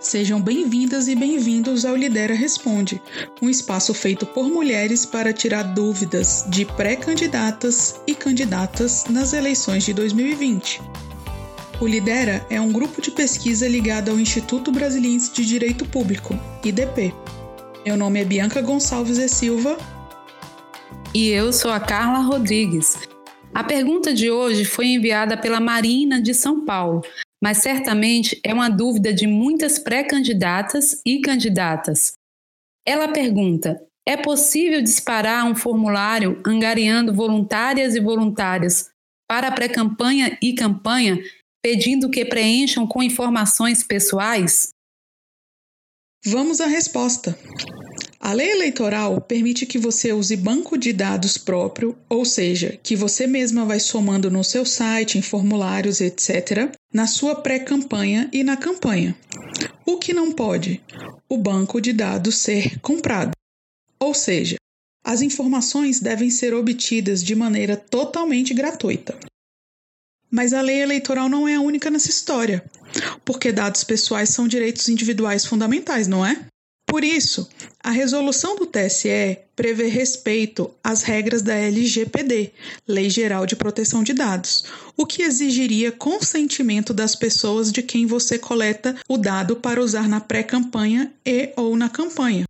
Sejam bem-vindas e bem-vindos ao Lidera Responde, um espaço feito por mulheres para tirar dúvidas de pré-candidatas e candidatas nas eleições de 2020. O Lidera é um grupo de pesquisa ligado ao Instituto Brasiliense de Direito Público, IDP. Meu nome é Bianca Gonçalves e Silva. E eu sou a Carla Rodrigues. A pergunta de hoje foi enviada pela Marina de São Paulo, mas certamente é uma dúvida de muitas pré-candidatas e candidatas. Ela pergunta: é possível disparar um formulário angariando voluntárias e voluntários para pré-campanha e campanha, pedindo que preencham com informações pessoais? Vamos à resposta. A lei eleitoral permite que você use banco de dados próprio, ou seja, que você mesma vai somando no seu site, em formulários, etc., na sua pré-campanha e na campanha. O que não pode? O banco de dados ser comprado. Ou seja, as informações devem ser obtidas de maneira totalmente gratuita. Mas a lei eleitoral não é a única nessa história, porque dados pessoais são direitos individuais fundamentais, não é? Por isso, a resolução do TSE prevê respeito às regras da LGPD, Lei Geral de Proteção de Dados, o que exigiria consentimento das pessoas de quem você coleta o dado para usar na pré-campanha e ou na campanha.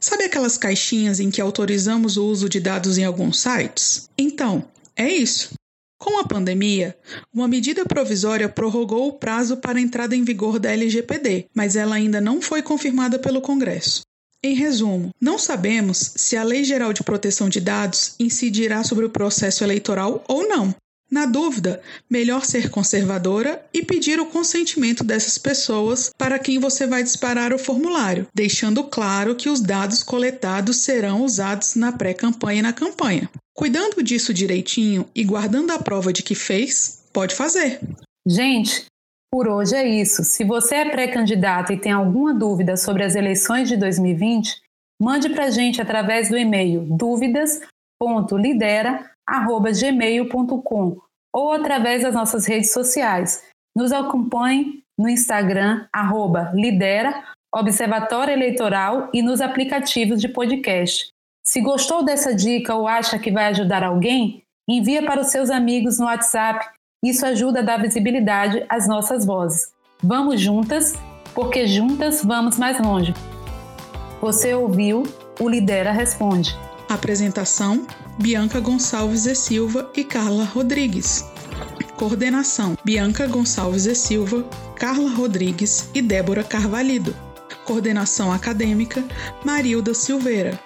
Sabe aquelas caixinhas em que autorizamos o uso de dados em alguns sites? Então, é isso. Com a pandemia, uma medida provisória prorrogou o prazo para a entrada em vigor da LGPD, mas ela ainda não foi confirmada pelo Congresso. Em resumo, não sabemos se a Lei Geral de Proteção de Dados incidirá sobre o processo eleitoral ou não. Na dúvida, melhor ser conservadora e pedir o consentimento dessas pessoas para quem você vai disparar o formulário, deixando claro que os dados coletados serão usados na pré-campanha e na campanha. Cuidando disso direitinho e guardando a prova de que fez, pode fazer. Gente, por hoje é isso. Se você é pré-candidato e tem alguma dúvida sobre as eleições de 2020, mande para a gente através do e-mail dúvidas.lidera.gmail.com ou através das nossas redes sociais. Nos acompanhe no Instagram, arroba lidera, Observatório Eleitoral e nos aplicativos de podcast. Se gostou dessa dica ou acha que vai ajudar alguém, envia para os seus amigos no WhatsApp. Isso ajuda a dar visibilidade às nossas vozes. Vamos juntas, porque juntas vamos mais longe. Você ouviu o Lidera Responde. Apresentação: Bianca Gonçalves e Silva e Carla Rodrigues. Coordenação: Bianca Gonçalves e Silva, Carla Rodrigues e Débora Carvalhido. Coordenação acadêmica: Marilda Silveira.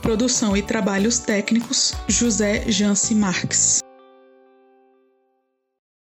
Produção e trabalhos técnicos: José Janci Marques.